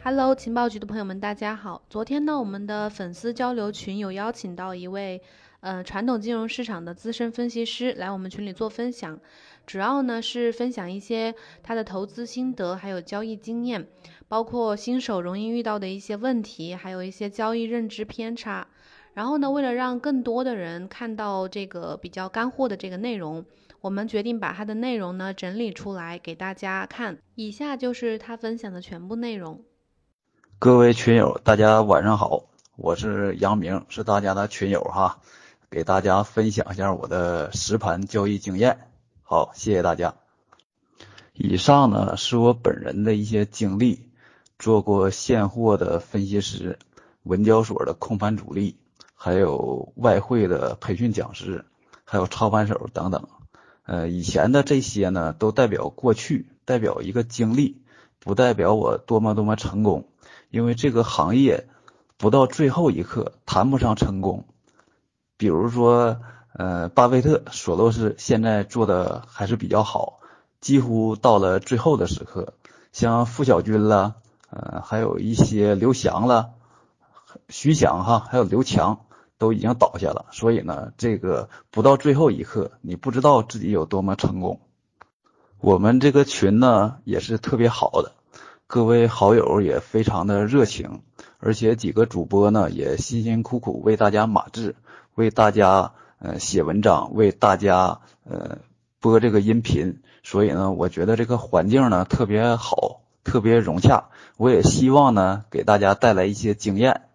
Hello，情报局的朋友们，大家好。昨天呢，我们的粉丝交流群有邀请到一位，呃，传统金融市场的资深分析师来我们群里做分享，主要呢是分享一些他的投资心得，还有交易经验，包括新手容易遇到的一些问题，还有一些交易认知偏差。然后呢，为了让更多的人看到这个比较干货的这个内容，我们决定把他的内容呢整理出来给大家看。以下就是他分享的全部内容。各位群友，大家晚上好，我是杨明，是大家的群友哈，给大家分享一下我的实盘交易经验。好，谢谢大家。以上呢是我本人的一些经历，做过现货的分析师，文交所的控盘主力，还有外汇的培训讲师，还有操盘手等等。呃，以前的这些呢，都代表过去，代表一个经历，不代表我多么多么成功。因为这个行业不到最后一刻谈不上成功，比如说，呃，巴菲特、索罗斯现在做的还是比较好，几乎到了最后的时刻。像付小军了，呃，还有一些刘翔了，徐翔哈，还有刘强都已经倒下了。所以呢，这个不到最后一刻，你不知道自己有多么成功。我们这个群呢，也是特别好的。各位好友也非常的热情，而且几个主播呢也辛辛苦苦为大家码字，为大家呃写文章，为大家呃播这个音频，所以呢，我觉得这个环境呢特别好，特别融洽。我也希望呢给大家带来一些经验。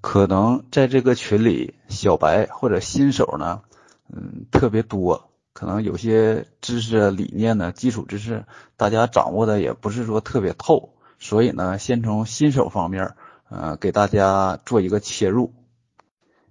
可能在这个群里，小白或者新手呢，嗯，特别多。可能有些知识理念呢，基础知识大家掌握的也不是说特别透，所以呢，先从新手方面，呃，给大家做一个切入。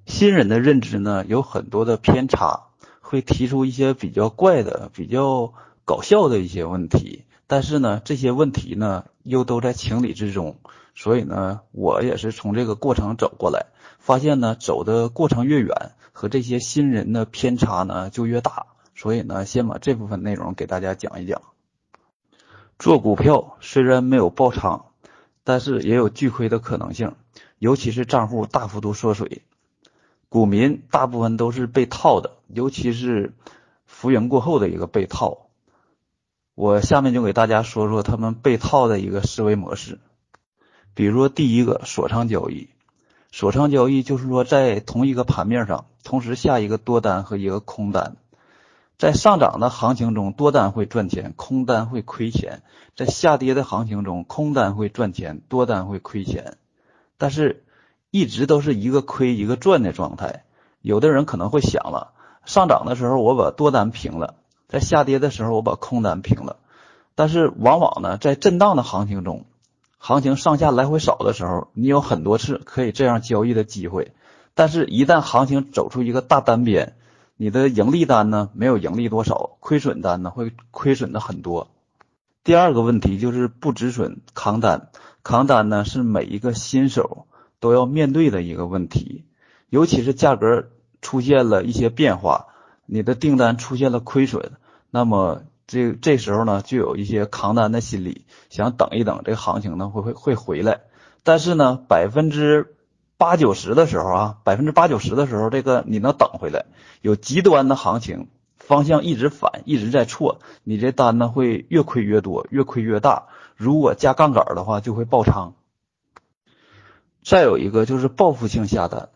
新人的认知呢，有很多的偏差，会提出一些比较怪的、比较搞笑的一些问题，但是呢，这些问题呢，又都在情理之中，所以呢，我也是从这个过程走过来，发现呢，走的过程越远，和这些新人的偏差呢就越大。所以呢，先把这部分内容给大家讲一讲。做股票虽然没有爆仓，但是也有巨亏的可能性，尤其是账户大幅度缩水。股民大部分都是被套的，尤其是浮盈过后的一个被套。我下面就给大家说说他们被套的一个思维模式。比如说，第一个锁仓交易，锁仓交易就是说在同一个盘面上同时下一个多单和一个空单。在上涨的行情中，多单会赚钱，空单会亏钱；在下跌的行情中，空单会赚钱，多单会亏钱。但是，一直都是一个亏一个赚的状态。有的人可能会想了，上涨的时候我把多单平了，在下跌的时候我把空单平了。但是，往往呢，在震荡的行情中，行情上下来回少的时候，你有很多次可以这样交易的机会。但是，一旦行情走出一个大单边，你的盈利单呢没有盈利多少，亏损单呢会亏损的很多。第二个问题就是不止损扛单，扛单呢是每一个新手都要面对的一个问题，尤其是价格出现了一些变化，你的订单出现了亏损，那么这这时候呢就有一些扛单的心理，想等一等这个行情呢会会会回来，但是呢百分之。八九十的时候啊，百分之八九十的时候，这个你能等回来。有极端的行情，方向一直反，一直在错，你这单呢会越亏越多，越亏越大。如果加杠杆的话，就会爆仓。再有一个就是报复性下单，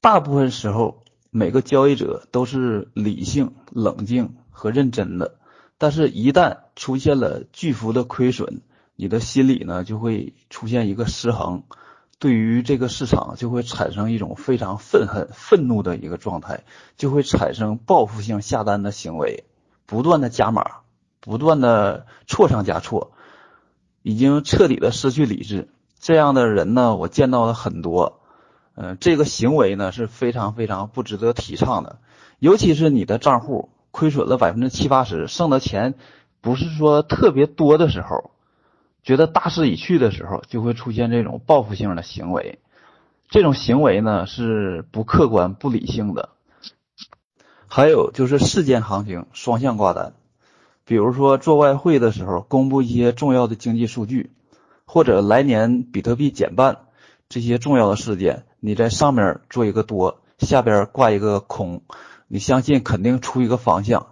大部分时候每个交易者都是理性、冷静和认真的，但是一旦出现了巨幅的亏损，你的心理呢就会出现一个失衡。对于这个市场就会产生一种非常愤恨、愤怒的一个状态，就会产生报复性下单的行为，不断的加码，不断的错上加错，已经彻底的失去理智。这样的人呢，我见到了很多，嗯，这个行为呢是非常非常不值得提倡的。尤其是你的账户亏损了百分之七八十，剩的钱不是说特别多的时候。觉得大势已去的时候，就会出现这种报复性的行为。这种行为呢是不客观、不理性的。还有就是事件行情双向挂单，比如说做外汇的时候，公布一些重要的经济数据，或者来年比特币减半这些重要的事件，你在上面做一个多，下边挂一个空，你相信肯定出一个方向。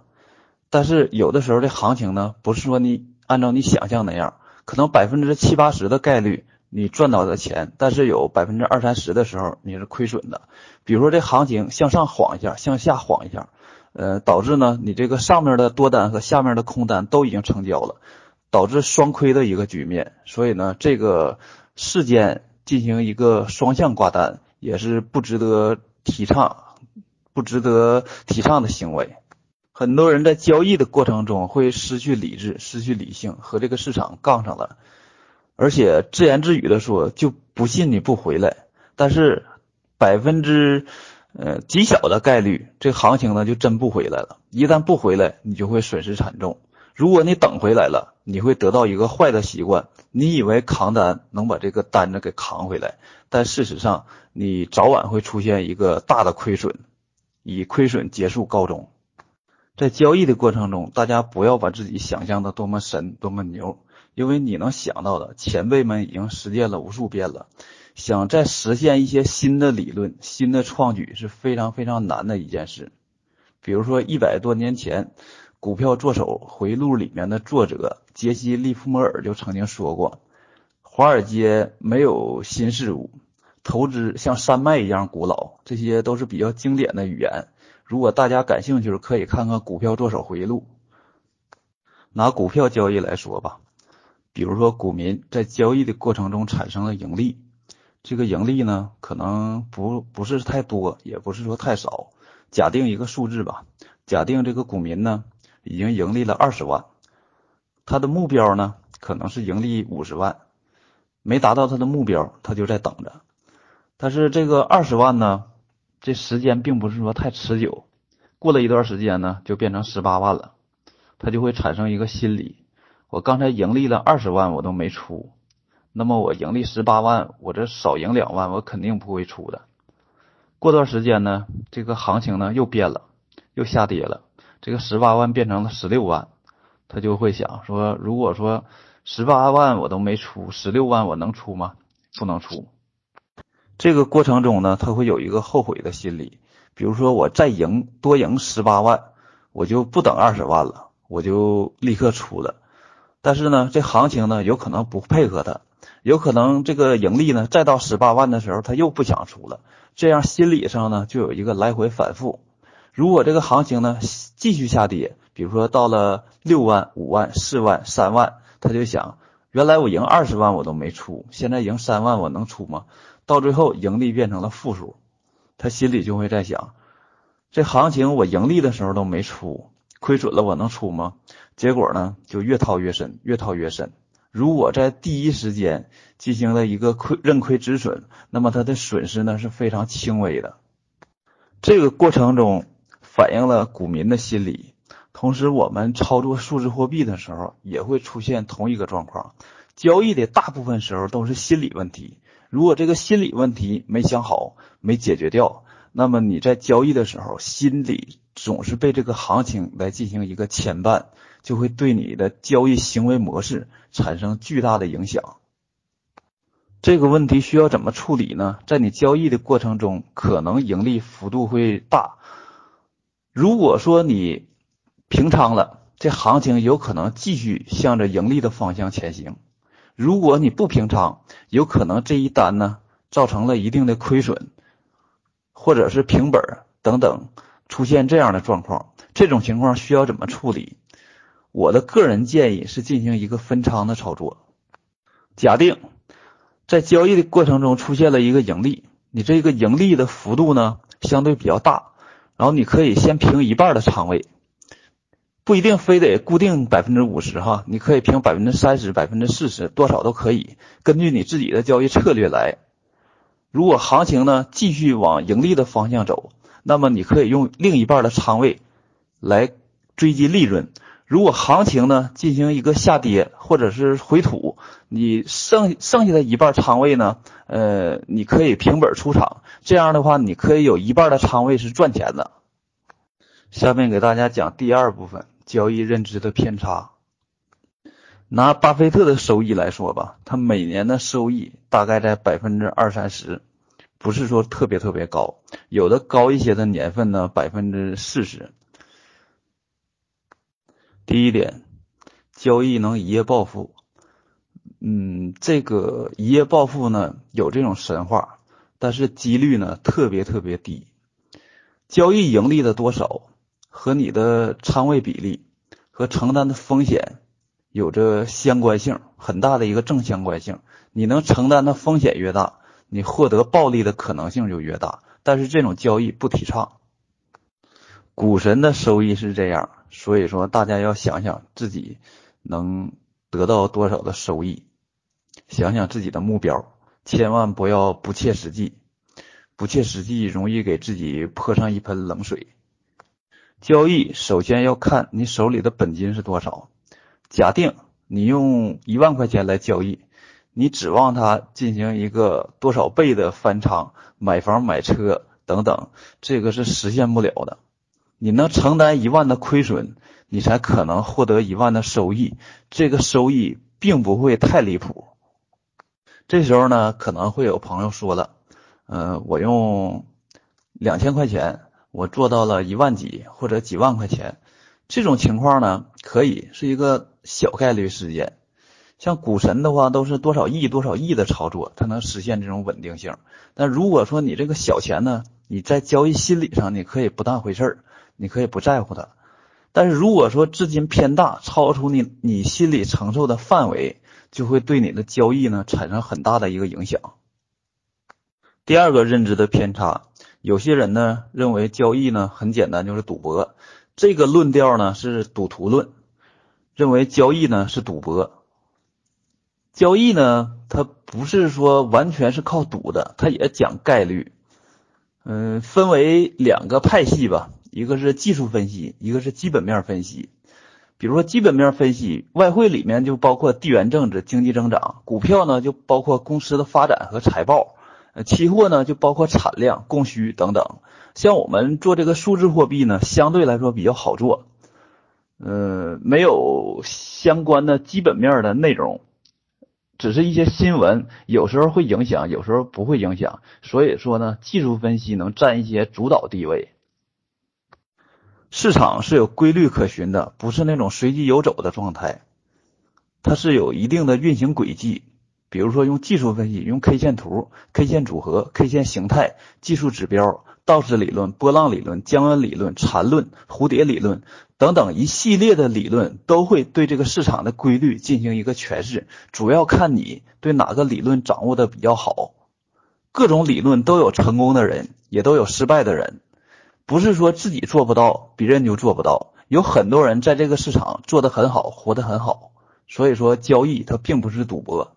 但是有的时候这行情呢，不是说你按照你想象那样，可能百分之七八十的概率你赚到的钱，但是有百分之二三十的时候你是亏损的。比如说这行情向上晃一下，向下晃一下，呃，导致呢你这个上面的多单和下面的空单都已经成交了，导致双亏的一个局面。所以呢，这个事件进行一个双向挂单也是不值得提倡、不值得提倡的行为。很多人在交易的过程中会失去理智、失去理性，和这个市场杠上了，而且自言自语的说就不信你不回来。但是百分之呃极小的概率，这行情呢就真不回来了。一旦不回来，你就会损失惨重。如果你等回来了，你会得到一个坏的习惯，你以为扛单能把这个单子给扛回来，但事实上你早晚会出现一个大的亏损，以亏损结束告终。在交易的过程中，大家不要把自己想象的多么神、多么牛，因为你能想到的，前辈们已经实践了无数遍了。想再实现一些新的理论、新的创举是非常非常难的一件事。比如说，一百多年前，《股票作手回忆录》里面的作者杰西·利弗莫尔就曾经说过：“华尔街没有新事物，投资像山脉一样古老。”这些都是比较经典的语言。如果大家感兴趣，可以看看《股票作手回忆录》。拿股票交易来说吧，比如说股民在交易的过程中产生了盈利，这个盈利呢，可能不不是太多，也不是说太少。假定一个数字吧，假定这个股民呢已经盈利了二十万，他的目标呢可能是盈利五十万，没达到他的目标，他就在等着。但是这个二十万呢？这时间并不是说太持久，过了一段时间呢，就变成十八万了，他就会产生一个心理：我刚才盈利了二十万，我都没出，那么我盈利十八万，我这少赢两万，我肯定不会出的。过段时间呢，这个行情呢又变了，又下跌了，这个十八万变成了十六万，他就会想说：如果说十八万我都没出，十六万我能出吗？不能出。这个过程中呢，他会有一个后悔的心理。比如说，我再赢多赢十八万，我就不等二十万了，我就立刻出了。但是呢，这行情呢有可能不配合他，有可能这个盈利呢再到十八万的时候，他又不想出了。这样心理上呢就有一个来回反复。如果这个行情呢继续下跌，比如说到了六万、五万、四万、三万，他就想：原来我赢二十万我都没出，现在赢三万我能出吗？到最后盈利变成了负数，他心里就会在想：这行情我盈利的时候都没出，亏损了我能出吗？结果呢就越套越深，越套越深。如果在第一时间进行了一个亏认亏止损，那么他的损失呢是非常轻微的。这个过程中反映了股民的心理，同时我们操作数字货币的时候也会出现同一个状况。交易的大部分时候都是心理问题。如果这个心理问题没想好、没解决掉，那么你在交易的时候，心里总是被这个行情来进行一个牵绊，就会对你的交易行为模式产生巨大的影响。这个问题需要怎么处理呢？在你交易的过程中，可能盈利幅度会大。如果说你平仓了，这行情有可能继续向着盈利的方向前行。如果你不平仓，有可能这一单呢造成了一定的亏损，或者是平本等等，出现这样的状况，这种情况需要怎么处理？我的个人建议是进行一个分仓的操作。假定在交易的过程中出现了一个盈利，你这个盈利的幅度呢相对比较大，然后你可以先平一半的仓位。不一定非得固定百分之五十哈，你可以平百分之三十、百分之四十，多少都可以，根据你自己的交易策略来。如果行情呢继续往盈利的方向走，那么你可以用另一半的仓位来追击利润。如果行情呢进行一个下跌或者是回吐，你剩剩下的一半仓位呢，呃，你可以平本出场，这样的话你可以有一半的仓位是赚钱的。下面给大家讲第二部分。交易认知的偏差，拿巴菲特的收益来说吧，他每年的收益大概在百分之二三十，不是说特别特别高，有的高一些的年份呢百分之四十。第一点，交易能一夜暴富。嗯，这个一夜暴富呢有这种神话，但是几率呢特别特别低。交易盈利的多少和你的仓位比例和承担的风险有着相关性，很大的一个正相关性。你能承担的风险越大，你获得暴利的可能性就越大。但是这种交易不提倡。股神的收益是这样。所以说，大家要想想自己能得到多少的收益，想想自己的目标，千万不要不切实际，不切实际容易给自己泼上一盆冷水。交易首先要看你手里的本金是多少。假定你用一万块钱来交易，你指望它进行一个多少倍的翻仓、买房、买车等等，这个是实现不了的。你能承担一万的亏损，你才可能获得一万的收益。这个收益并不会太离谱。这时候呢，可能会有朋友说了：“嗯，我用两千块钱，我做到了一万几或者几万块钱。”这种情况呢，可以是一个小概率事件。像股神的话，都是多少亿、多少亿的操作，才能实现这种稳定性。但如果说你这个小钱呢，你在交易心理上，你可以不当回事儿。你可以不在乎它，但是如果说资金偏大，超出你你心理承受的范围，就会对你的交易呢产生很大的一个影响。第二个认知的偏差，有些人呢认为交易呢很简单，就是赌博，这个论调呢是赌徒论，认为交易呢是赌博。交易呢它不是说完全是靠赌的，它也讲概率。嗯，分为两个派系吧。一个是技术分析，一个是基本面分析。比如说基本面分析，外汇里面就包括地缘政治、经济增长；股票呢就包括公司的发展和财报；呃，期货呢就包括产量、供需等等。像我们做这个数字货币呢，相对来说比较好做，呃，没有相关的基本面的内容，只是一些新闻，有时候会影响，有时候不会影响。所以说呢，技术分析能占一些主导地位。市场是有规律可循的，不是那种随机游走的状态，它是有一定的运行轨迹。比如说用技术分析，用 K 线图、K 线组合、K 线形态、技术指标、道氏理论、波浪理论、江恩理论、缠论、蝴蝶理论等等一系列的理论，都会对这个市场的规律进行一个诠释。主要看你对哪个理论掌握的比较好。各种理论都有成功的人，也都有失败的人。不是说自己做不到，别人就做不到。有很多人在这个市场做得很好，活得很好。所以说，交易它并不是赌博。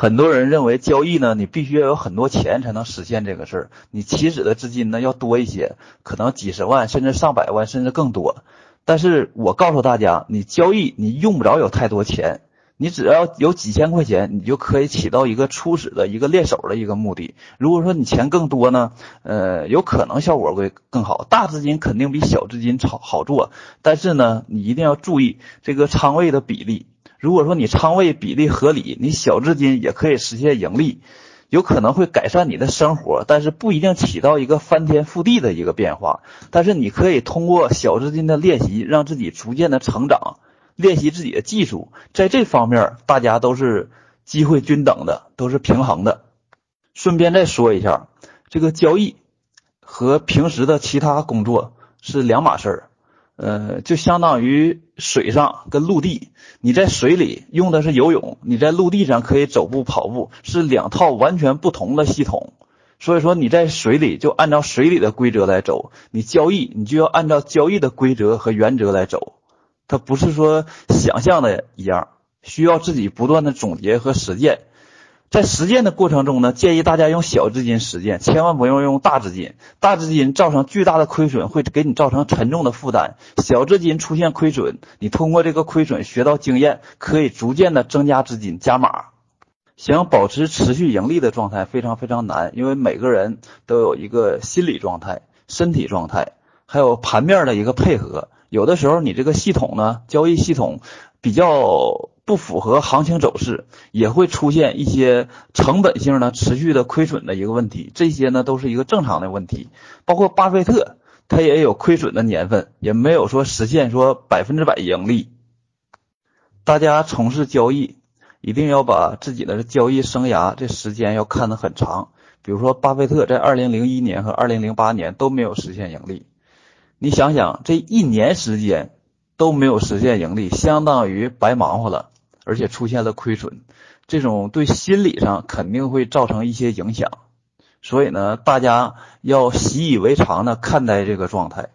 很多人认为交易呢，你必须要有很多钱才能实现这个事儿。你起始的资金呢要多一些，可能几十万，甚至上百万，甚至更多。但是我告诉大家，你交易你用不着有太多钱。你只要有几千块钱，你就可以起到一个初始的一个练手的一个目的。如果说你钱更多呢，呃，有可能效果会更好。大资金肯定比小资金好好做，但是呢，你一定要注意这个仓位的比例。如果说你仓位比例合理，你小资金也可以实现盈利，有可能会改善你的生活，但是不一定起到一个翻天覆地的一个变化。但是你可以通过小资金的练习，让自己逐渐的成长。练习自己的技术，在这方面大家都是机会均等的，都是平衡的。顺便再说一下，这个交易和平时的其他工作是两码事儿。呃，就相当于水上跟陆地，你在水里用的是游泳，你在陆地上可以走步跑步，是两套完全不同的系统。所以说你在水里就按照水里的规则来走，你交易你就要按照交易的规则和原则来走。它不是说想象的一样，需要自己不断的总结和实践。在实践的过程中呢，建议大家用小资金实践，千万不要用大资金。大资金造成巨大的亏损，会给你造成沉重的负担。小资金出现亏损，你通过这个亏损学到经验，可以逐渐的增加资金加码。想保持持续盈利的状态非常非常难，因为每个人都有一个心理状态、身体状态，还有盘面的一个配合。有的时候，你这个系统呢，交易系统比较不符合行情走势，也会出现一些成本性的持续的亏损的一个问题。这些呢都是一个正常的问题。包括巴菲特，他也有亏损的年份，也没有说实现说百分之百盈利。大家从事交易，一定要把自己的交易生涯这时间要看得很长。比如说，巴菲特在二零零一年和二零零八年都没有实现盈利。你想想，这一年时间都没有实现盈利，相当于白忙活了，而且出现了亏损，这种对心理上肯定会造成一些影响。所以呢，大家要习以为常的看待这个状态。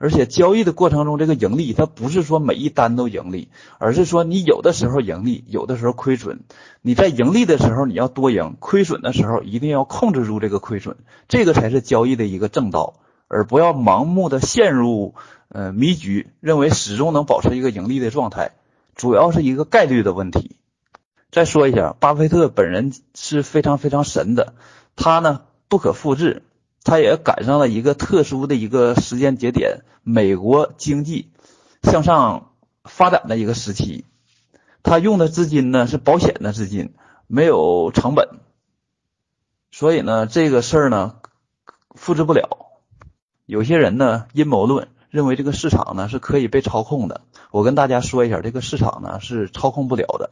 而且交易的过程中，这个盈利它不是说每一单都盈利，而是说你有的时候盈利，有的时候亏损。你在盈利的时候你要多赢，亏损的时候一定要控制住这个亏损，这个才是交易的一个正道，而不要盲目的陷入呃迷局，认为始终能保持一个盈利的状态，主要是一个概率的问题。再说一下，巴菲特本人是非常非常神的，他呢不可复制。他也赶上了一个特殊的一个时间节点，美国经济向上发展的一个时期。他用的资金呢是保险的资金，没有成本，所以呢这个事儿呢复制不了。有些人呢阴谋论认为这个市场呢是可以被操控的，我跟大家说一下，这个市场呢是操控不了的，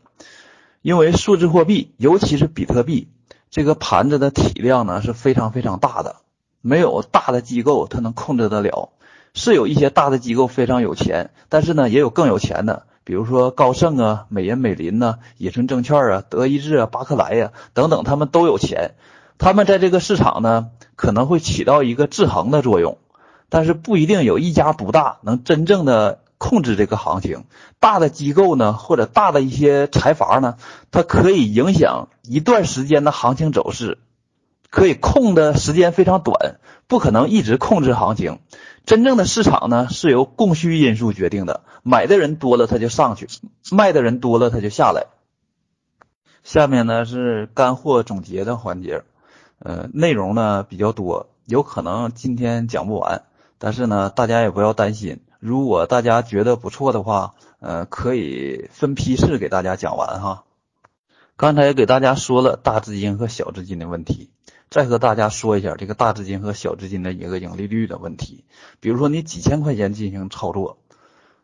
因为数字货币，尤其是比特币，这个盘子的体量呢是非常非常大的。没有大的机构，它能控制得了。是有一些大的机构非常有钱，但是呢，也有更有钱的，比如说高盛啊、美银美林呐、野村证券啊、德意志啊、巴克莱呀等等，他们都有钱。他们在这个市场呢，可能会起到一个制衡的作用，但是不一定有一家独大能真正的控制这个行情。大的机构呢，或者大的一些财阀呢，它可以影响一段时间的行情走势。可以控的时间非常短，不可能一直控制行情。真正的市场呢，是由供需因素决定的，买的人多了它就上去，卖的人多了它就下来。下面呢是干货总结的环节，呃，内容呢比较多，有可能今天讲不完，但是呢大家也不要担心，如果大家觉得不错的话，呃，可以分批次给大家讲完哈。刚才给大家说了大资金和小资金的问题。再和大家说一下这个大资金和小资金的一个盈利率的问题。比如说你几千块钱进行操作，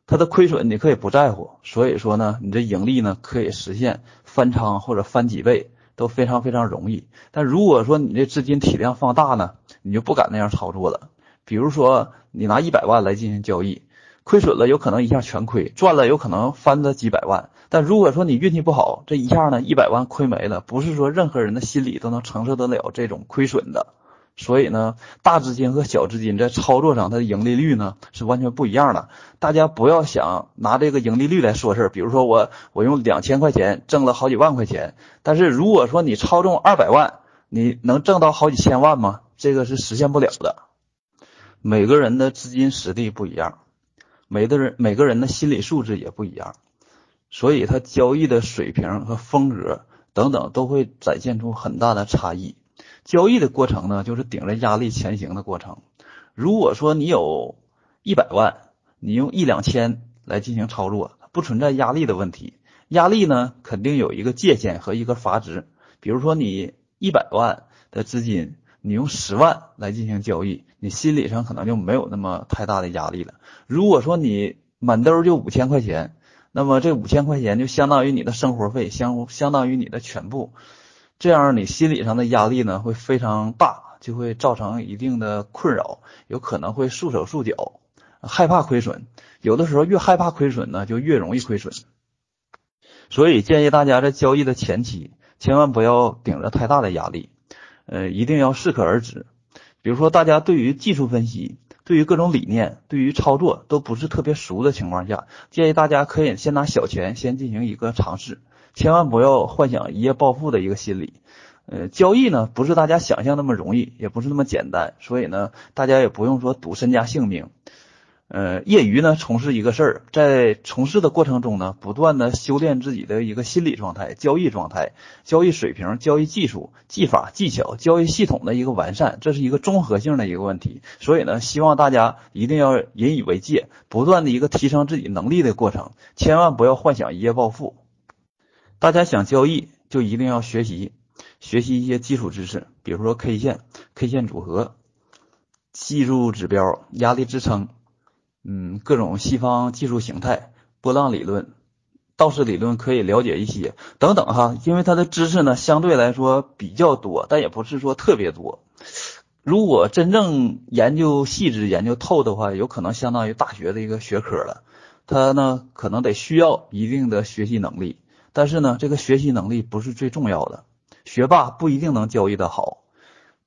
它的亏损你可以不在乎，所以说呢，你这盈利呢可以实现翻仓或者翻几倍都非常非常容易。但如果说你这资金体量放大呢，你就不敢那样操作了。比如说你拿一百万来进行交易。亏损了，有可能一下全亏；赚了，有可能翻了几百万。但如果说你运气不好，这一下呢，一百万亏没了，不是说任何人的心理都能承受得了这种亏损的。所以呢，大资金和小资金在操作上，它的盈利率呢是完全不一样的。大家不要想拿这个盈利率来说事儿。比如说我我用两千块钱挣了好几万块钱，但是如果说你操纵二百万，你能挣到好几千万吗？这个是实现不了的。每个人的资金实力不一样。每个人每个人的心理素质也不一样，所以他交易的水平和风格等等都会展现出很大的差异。交易的过程呢，就是顶着压力前行的过程。如果说你有一百万，你用一两千来进行操作，不存在压力的问题。压力呢，肯定有一个界限和一个阀值。比如说你一百万的资金。你用十万来进行交易，你心理上可能就没有那么太大的压力了。如果说你满兜就五千块钱，那么这五千块钱就相当于你的生活费，相相当于你的全部，这样你心理上的压力呢会非常大，就会造成一定的困扰，有可能会束手束脚，害怕亏损。有的时候越害怕亏损呢，就越容易亏损。所以建议大家在交易的前期，千万不要顶着太大的压力。呃，一定要适可而止。比如说，大家对于技术分析、对于各种理念、对于操作都不是特别熟的情况下，建议大家可以先拿小钱先进行一个尝试，千万不要幻想一夜暴富的一个心理。呃，交易呢不是大家想象那么容易，也不是那么简单，所以呢，大家也不用说赌身家性命。呃，业余呢从事一个事儿，在从事的过程中呢，不断的修炼自己的一个心理状态、交易状态、交易水平、交易技术、技法、技巧、交易系统的一个完善，这是一个综合性的一个问题。所以呢，希望大家一定要引以为戒，不断的一个提升自己能力的过程，千万不要幻想一夜暴富。大家想交易，就一定要学习学习一些基础知识，比如说 K 线、K 线组合、技术指标、压力支撑。嗯，各种西方技术形态、波浪理论、道氏理论可以了解一些等等哈，因为它的知识呢相对来说比较多，但也不是说特别多。如果真正研究细致、研究透的话，有可能相当于大学的一个学科了。它呢可能得需要一定的学习能力，但是呢这个学习能力不是最重要的。学霸不一定能交易的好。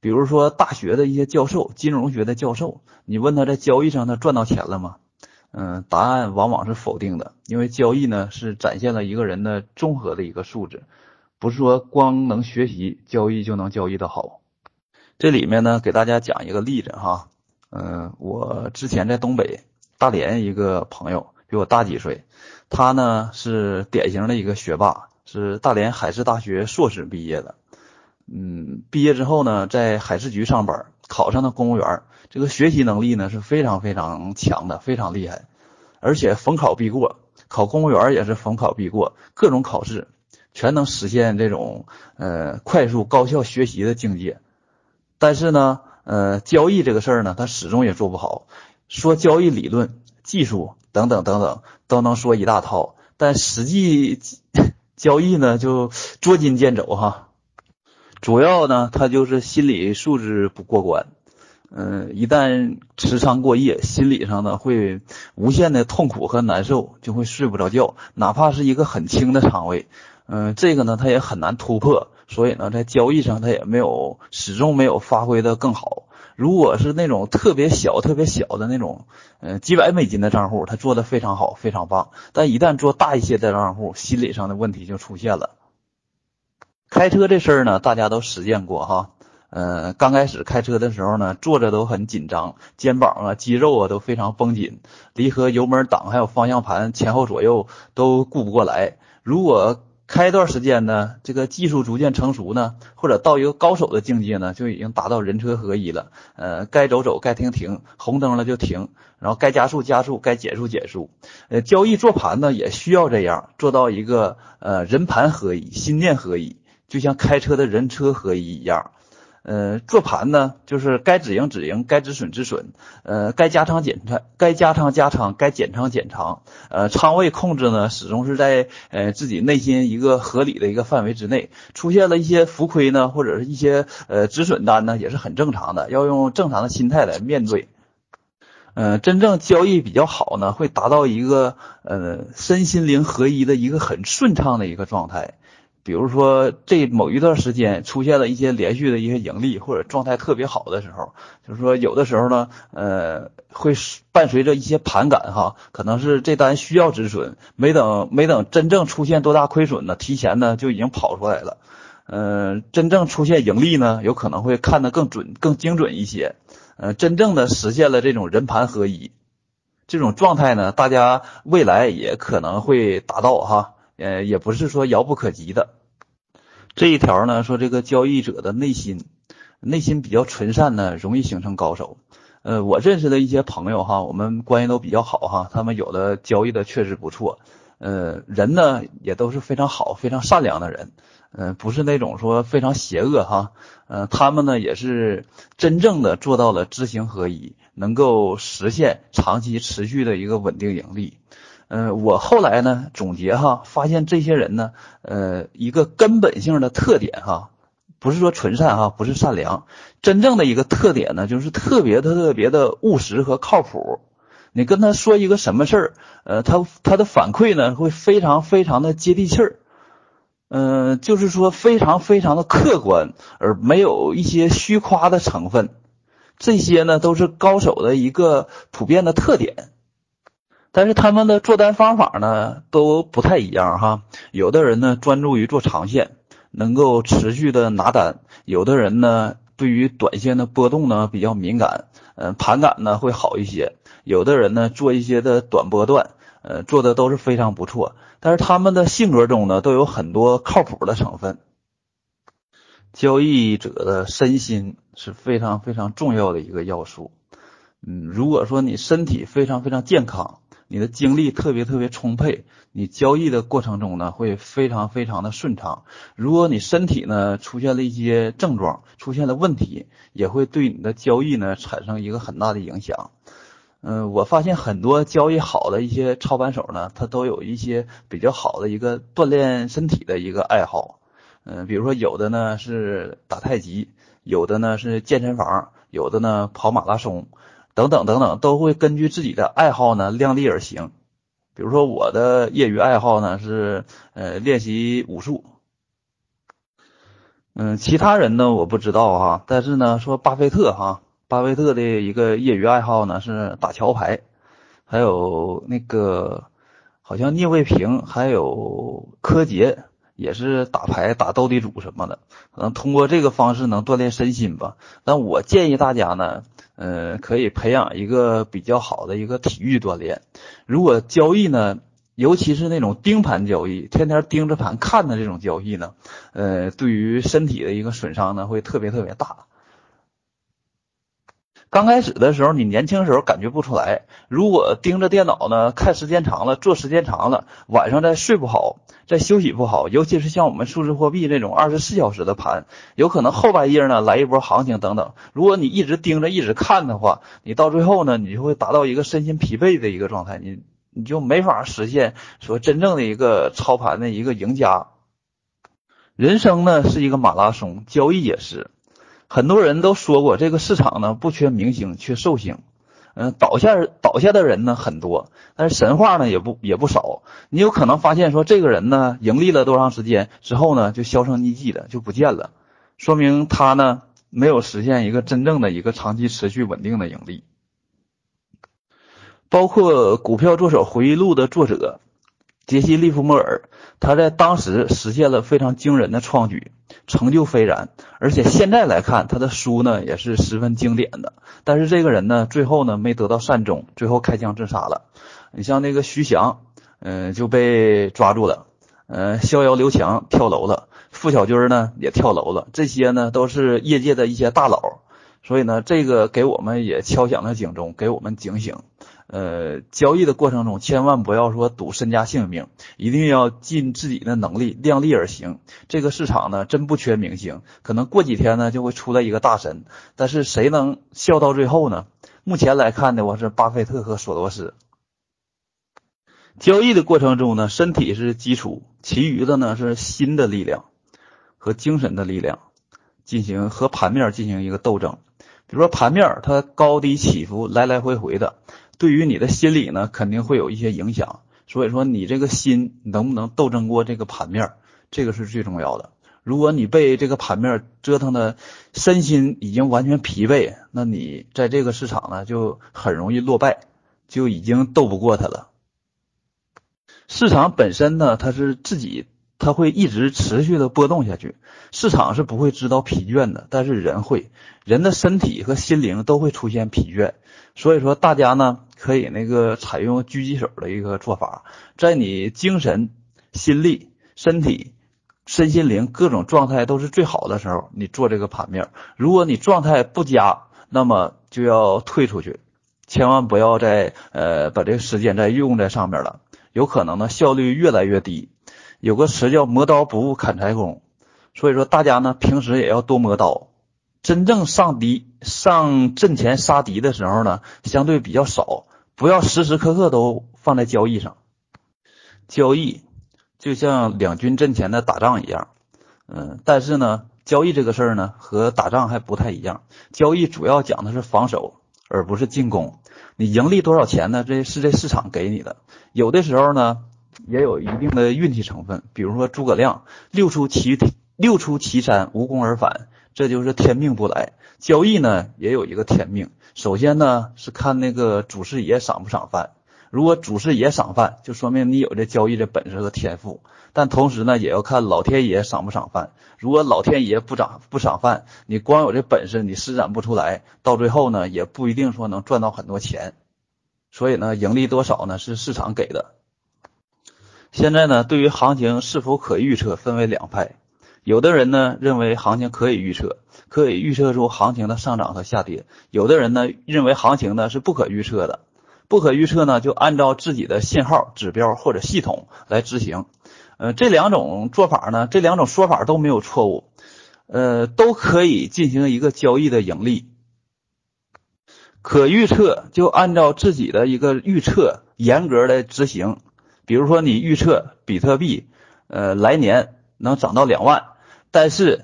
比如说大学的一些教授，金融学的教授，你问他在交易上他赚到钱了吗？嗯，答案往往是否定的，因为交易呢是展现了一个人的综合的一个素质，不是说光能学习交易就能交易的好。这里面呢给大家讲一个例子哈，嗯，我之前在东北大连一个朋友比我大几岁，他呢是典型的一个学霸，是大连海事大学硕士毕业的。嗯，毕业之后呢，在海事局上班，考上了公务员。这个学习能力呢是非常非常强的，非常厉害，而且逢考必过，考公务员也是逢考必过，各种考试全能实现这种呃快速高效学习的境界。但是呢，呃，交易这个事儿呢，他始终也做不好。说交易理论、技术等等等等都能说一大套，但实际 交易呢就捉襟见肘哈。主要呢，他就是心理素质不过关，嗯，一旦持仓过夜，心理上呢会无限的痛苦和难受，就会睡不着觉，哪怕是一个很轻的仓位，嗯，这个呢他也很难突破，所以呢在交易上他也没有始终没有发挥的更好。如果是那种特别小、特别小的那种，嗯，几百美金的账户，他做的非常好，非常棒，但一旦做大一些的账户，心理上的问题就出现了。开车这事儿呢，大家都实践过哈。呃，刚开始开车的时候呢，坐着都很紧张，肩膀啊、肌肉啊都非常绷紧，离合、油门、档还有方向盘前后左右都顾不过来。如果开一段时间呢，这个技术逐渐成熟呢，或者到一个高手的境界呢，就已经达到人车合一了。呃，该走走，该停停，红灯了就停，然后该加速加速，该减速减速。呃，交易做盘呢，也需要这样做到一个呃人盘合一，心念合一。就像开车的人车合一一样，呃，做盘呢，就是该止盈止盈，该止损止损，呃，该加仓减仓，该加仓加仓，该减仓减仓，呃，仓位控制呢，始终是在呃自己内心一个合理的一个范围之内。出现了一些浮亏呢，或者是一些呃止损单呢，也是很正常的，要用正常的心态来面对。呃，真正交易比较好呢，会达到一个呃身心灵合一的一个很顺畅的一个状态。比如说，这某一段时间出现了一些连续的一些盈利或者状态特别好的时候，就是说有的时候呢，呃，会伴随着一些盘感哈，可能是这单需要止损，没等没等真正出现多大亏损呢，提前呢就已经跑出来了，呃，真正出现盈利呢，有可能会看得更准、更精准一些，呃，真正的实现了这种人盘合一这种状态呢，大家未来也可能会达到哈。呃，也不是说遥不可及的。这一条呢，说这个交易者的内心，内心比较纯善呢，容易形成高手。呃，我认识的一些朋友哈，我们关系都比较好哈，他们有的交易的确实不错。呃，人呢也都是非常好、非常善良的人，嗯，不是那种说非常邪恶哈。呃，他们呢也是真正的做到了知行合一，能够实现长期持续的一个稳定盈利。嗯，我后来呢总结哈，发现这些人呢，呃，一个根本性的特点哈，不是说纯善哈，不是善良，真正的一个特点呢，就是特别特别的务实和靠谱。你跟他说一个什么事儿，呃，他他的反馈呢会非常非常的接地气儿，嗯，就是说非常非常的客观，而没有一些虚夸的成分。这些呢都是高手的一个普遍的特点。但是他们的做单方法呢都不太一样哈，有的人呢专注于做长线，能够持续的拿单；有的人呢对于短线的波动呢比较敏感，嗯，盘感呢会好一些。有的人呢做一些的短波段，呃，做的都是非常不错。但是他们的性格中呢都有很多靠谱的成分。交易者的身心是非常非常重要的一个要素。嗯，如果说你身体非常非常健康，你的精力特别特别充沛，你交易的过程中呢会非常非常的顺畅。如果你身体呢出现了一些症状，出现了问题，也会对你的交易呢产生一个很大的影响。嗯，我发现很多交易好的一些操盘手呢，他都有一些比较好的一个锻炼身体的一个爱好。嗯，比如说有的呢是打太极，有的呢是健身房，有的呢跑马拉松。等等等等，都会根据自己的爱好呢量力而行。比如说我的业余爱好呢是呃练习武术，嗯，其他人呢我不知道哈，但是呢说巴菲特哈，巴菲特的一个业余爱好呢是打桥牌，还有那个好像聂卫平还有柯洁也是打牌打斗地主什么的，可能通过这个方式能锻炼身心吧。但我建议大家呢。呃，可以培养一个比较好的一个体育锻炼。如果交易呢，尤其是那种盯盘交易，天天盯着盘看的这种交易呢，呃，对于身体的一个损伤呢，会特别特别大。刚开始的时候，你年轻时候感觉不出来。如果盯着电脑呢，看时间长了，做时间长了，晚上再睡不好，再休息不好，尤其是像我们数字货币这种二十四小时的盘，有可能后半夜呢来一波行情等等。如果你一直盯着，一直看的话，你到最后呢，你就会达到一个身心疲惫的一个状态，你你就没法实现说真正的一个操盘的一个赢家。人生呢是一个马拉松，交易也是。很多人都说过，这个市场呢不缺明星，缺寿星。嗯，倒下倒下的人呢很多，但是神话呢也不也不少。你有可能发现说，这个人呢盈利了多长时间之后呢就销声匿迹了，就不见了，说明他呢没有实现一个真正的一个长期持续稳定的盈利。包括《股票作手回忆录》的作者杰西·利弗莫尔，他在当时实现了非常惊人的创举。成就斐然，而且现在来看，他的书呢也是十分经典的。但是这个人呢，最后呢没得到善终，最后开枪自杀了。你像那个徐翔，嗯，就被抓住了，嗯，逍遥刘强跳楼了，付小军呢也跳楼了，这些呢都是业界的一些大佬。所以呢，这个给我们也敲响了警钟，给我们警醒。呃，交易的过程中，千万不要说赌身家性命，一定要尽自己的能力，量力而行。这个市场呢，真不缺明星，可能过几天呢就会出来一个大神，但是谁能笑到最后呢？目前来看的话是巴菲特和索罗斯。交易的过程中呢，身体是基础，其余的呢是心的力量和精神的力量，进行和盘面进行一个斗争。比如说盘面它高低起伏，来来回回的。对于你的心理呢，肯定会有一些影响。所以说，你这个心能不能斗争过这个盘面，这个是最重要的。如果你被这个盘面折腾的身心已经完全疲惫，那你在这个市场呢就很容易落败，就已经斗不过它了。市场本身呢，它是自己。它会一直持续的波动下去，市场是不会知道疲倦的，但是人会，人的身体和心灵都会出现疲倦，所以说大家呢可以那个采用狙击手的一个做法，在你精神、心力、身体、身心灵各种状态都是最好的时候，你做这个盘面。如果你状态不佳，那么就要退出去，千万不要再呃把这个时间再用在上面了，有可能呢效率越来越低。有个词叫磨刀不误砍柴工，所以说大家呢平时也要多磨刀。真正上敌上阵前杀敌的时候呢，相对比较少，不要时时刻刻都放在交易上。交易就像两军阵前的打仗一样，嗯，但是呢，交易这个事儿呢和打仗还不太一样。交易主要讲的是防守，而不是进攻。你盈利多少钱呢？这是这市场给你的。有的时候呢。也有一定的运气成分，比如说诸葛亮六出祁六出祁山无功而返，这就是天命不来。交易呢也有一个天命，首先呢是看那个祖师爷赏不赏饭，如果主事爷赏饭，就说明你有这交易的本事和天赋。但同时呢，也要看老天爷赏不赏饭。如果老天爷不赏不赏饭，你光有这本事，你施展不出来，到最后呢，也不一定说能赚到很多钱。所以呢，盈利多少呢，是市场给的。现在呢，对于行情是否可预测，分为两派。有的人呢认为行情可以预测，可以预测出行情的上涨和下跌；有的人呢认为行情呢是不可预测的，不可预测呢就按照自己的信号、指标或者系统来执行。呃，这两种做法呢，这两种说法都没有错误，呃，都可以进行一个交易的盈利。可预测就按照自己的一个预测严格的执行，比如说你预测比特币，呃，来年能涨到两万。但是，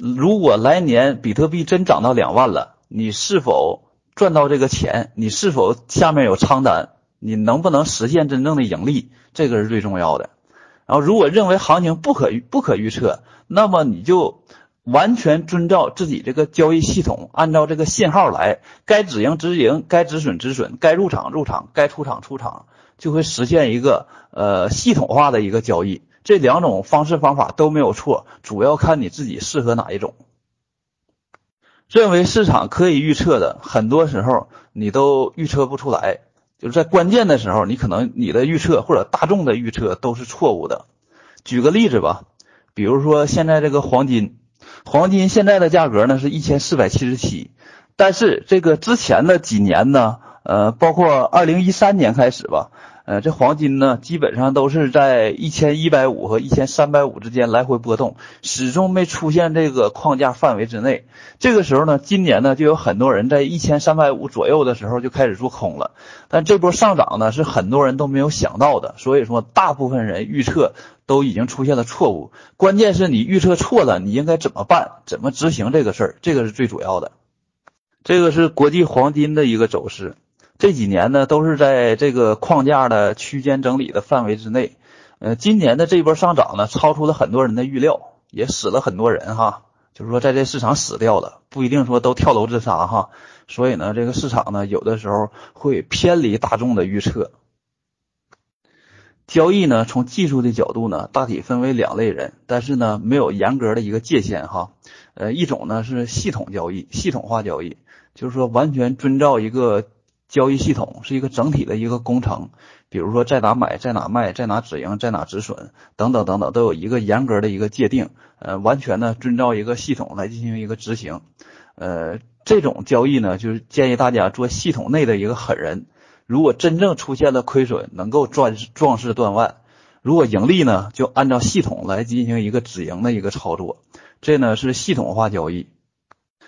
如果来年比特币真涨到两万了，你是否赚到这个钱？你是否下面有仓单？你能不能实现真正的盈利？这个是最重要的。然后，如果认为行情不可预不可预测，那么你就完全遵照自己这个交易系统，按照这个信号来，该止盈止盈，该止损止损，该入场入场，该出场出场，就会实现一个呃系统化的一个交易。这两种方式方法都没有错，主要看你自己适合哪一种。认为市场可以预测的，很多时候你都预测不出来，就是在关键的时候，你可能你的预测或者大众的预测都是错误的。举个例子吧，比如说现在这个黄金，黄金现在的价格呢是一千四百七十七，但是这个之前的几年呢，呃，包括二零一三年开始吧。呃，这黄金呢，基本上都是在一千一百五和一千三百五之间来回波动，始终没出现这个框架范围之内。这个时候呢，今年呢，就有很多人在一千三百五左右的时候就开始做空了。但这波上涨呢，是很多人都没有想到的，所以说大部分人预测都已经出现了错误。关键是你预测错了，你应该怎么办？怎么执行这个事儿？这个是最主要的。这个是国际黄金的一个走势。这几年呢，都是在这个框架的区间整理的范围之内。呃，今年的这波上涨呢，超出了很多人的预料，也死了很多人哈。就是说，在这市场死掉了，不一定说都跳楼自杀哈。所以呢，这个市场呢，有的时候会偏离大众的预测。交易呢，从技术的角度呢，大体分为两类人，但是呢，没有严格的一个界限哈。呃，一种呢是系统交易，系统化交易，就是说完全遵照一个。交易系统是一个整体的一个工程，比如说在哪买，在哪卖，在哪止盈，在哪止损，等等等等，都有一个严格的一个界定，呃，完全呢遵照一个系统来进行一个执行，呃，这种交易呢，就是建议大家做系统内的一个狠人，如果真正出现了亏损，能够壮壮士断腕；如果盈利呢，就按照系统来进行一个止盈的一个操作，这呢是系统化交易。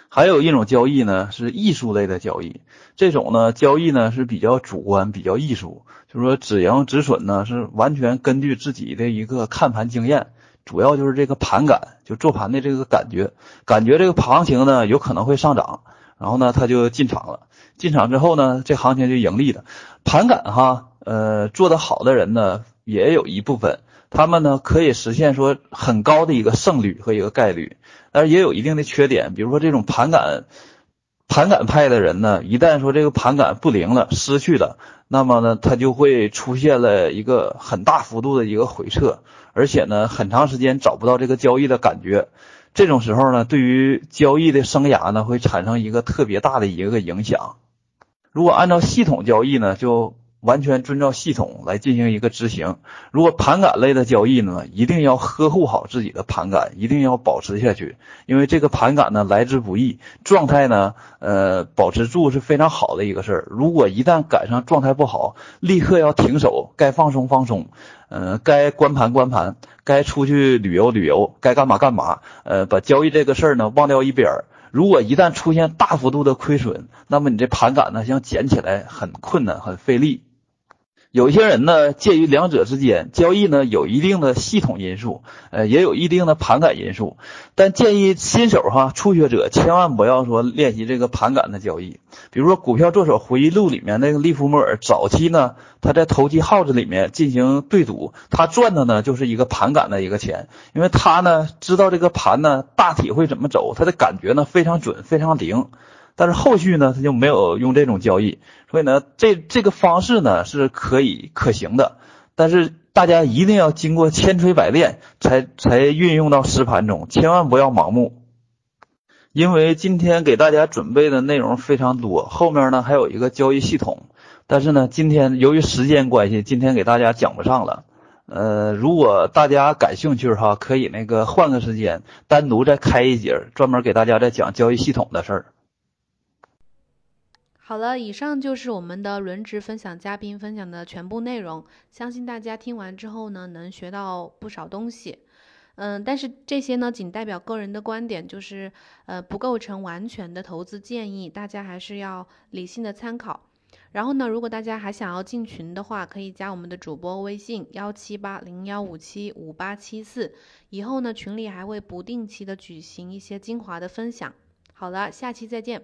还有一种交易呢，是艺术类的交易。这种呢交易呢是比较主观、比较艺术，就是说止盈止损呢是完全根据自己的一个看盘经验，主要就是这个盘感，就做盘的这个感觉，感觉这个行情呢有可能会上涨，然后呢他就进场了。进场之后呢，这行情就盈利了。盘感哈，呃，做得好的人呢也有一部分，他们呢可以实现说很高的一个胜率和一个概率。但是也有一定的缺点，比如说这种盘感盘感派的人呢，一旦说这个盘感不灵了，失去了，那么呢，他就会出现了一个很大幅度的一个回撤，而且呢，很长时间找不到这个交易的感觉。这种时候呢，对于交易的生涯呢，会产生一个特别大的一个影响。如果按照系统交易呢，就。完全遵照系统来进行一个执行。如果盘感类的交易呢，一定要呵护好自己的盘感，一定要保持下去，因为这个盘感呢来之不易，状态呢，呃，保持住是非常好的一个事儿。如果一旦赶上状态不好，立刻要停手，该放松放松，呃，该关盘关盘，该出去旅游旅游，该干嘛干嘛，呃，把交易这个事儿呢忘掉一边儿。如果一旦出现大幅度的亏损，那么你这盘感呢，想捡起来很困难，很费力。有些人呢，介于两者之间，交易呢有一定的系统因素，呃，也有一定的盘感因素。但建议新手哈、初学者千万不要说练习这个盘感的交易。比如说《股票作手回忆录》里面那个利弗莫尔，早期呢他在投机号子里面进行对赌，他赚的呢就是一个盘感的一个钱，因为他呢知道这个盘呢大体会怎么走，他的感觉呢非常准，非常灵。但是后续呢，他就没有用这种交易，所以呢，这这个方式呢是可以可行的，但是大家一定要经过千锤百炼才才运用到实盘中，千万不要盲目。因为今天给大家准备的内容非常多，后面呢还有一个交易系统，但是呢，今天由于时间关系，今天给大家讲不上了。呃，如果大家感兴趣哈，可以那个换个时间单独再开一节，专门给大家再讲交易系统的事儿。好了，以上就是我们的轮值分享嘉宾分享的全部内容，相信大家听完之后呢，能学到不少东西。嗯，但是这些呢，仅代表个人的观点，就是呃，不构成完全的投资建议，大家还是要理性的参考。然后呢，如果大家还想要进群的话，可以加我们的主播微信幺七八零幺五七五八七四。以后呢，群里还会不定期的举行一些精华的分享。好了，下期再见。